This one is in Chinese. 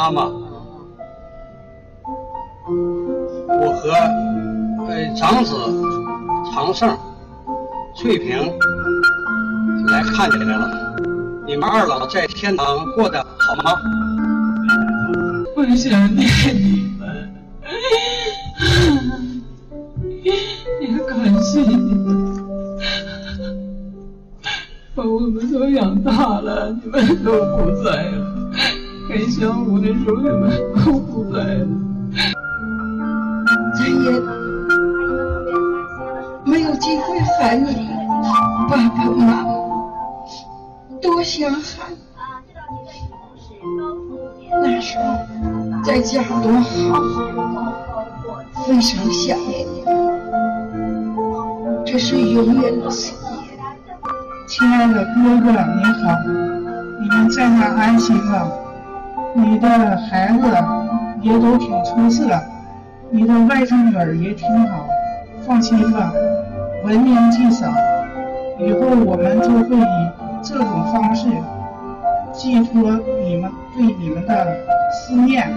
妈妈，我和呃长子长胜、翠萍来看你来了。你们二老在天堂过得好吗？我想念你们，也感谢你们，把我们都养大了，你们都不在了。想我的时候，你们都不在了。再也没有机会喊你爸爸妈妈，多想喊。那时候在家多好，非常想念你，这是永远的思念。亲爱的哥哥，你好，你们在那安心了？你的孩子也都挺出色，你的外甥女儿也挺好，放心吧，文明祭扫，以后我们就会以这种方式寄托你们对你们的思念。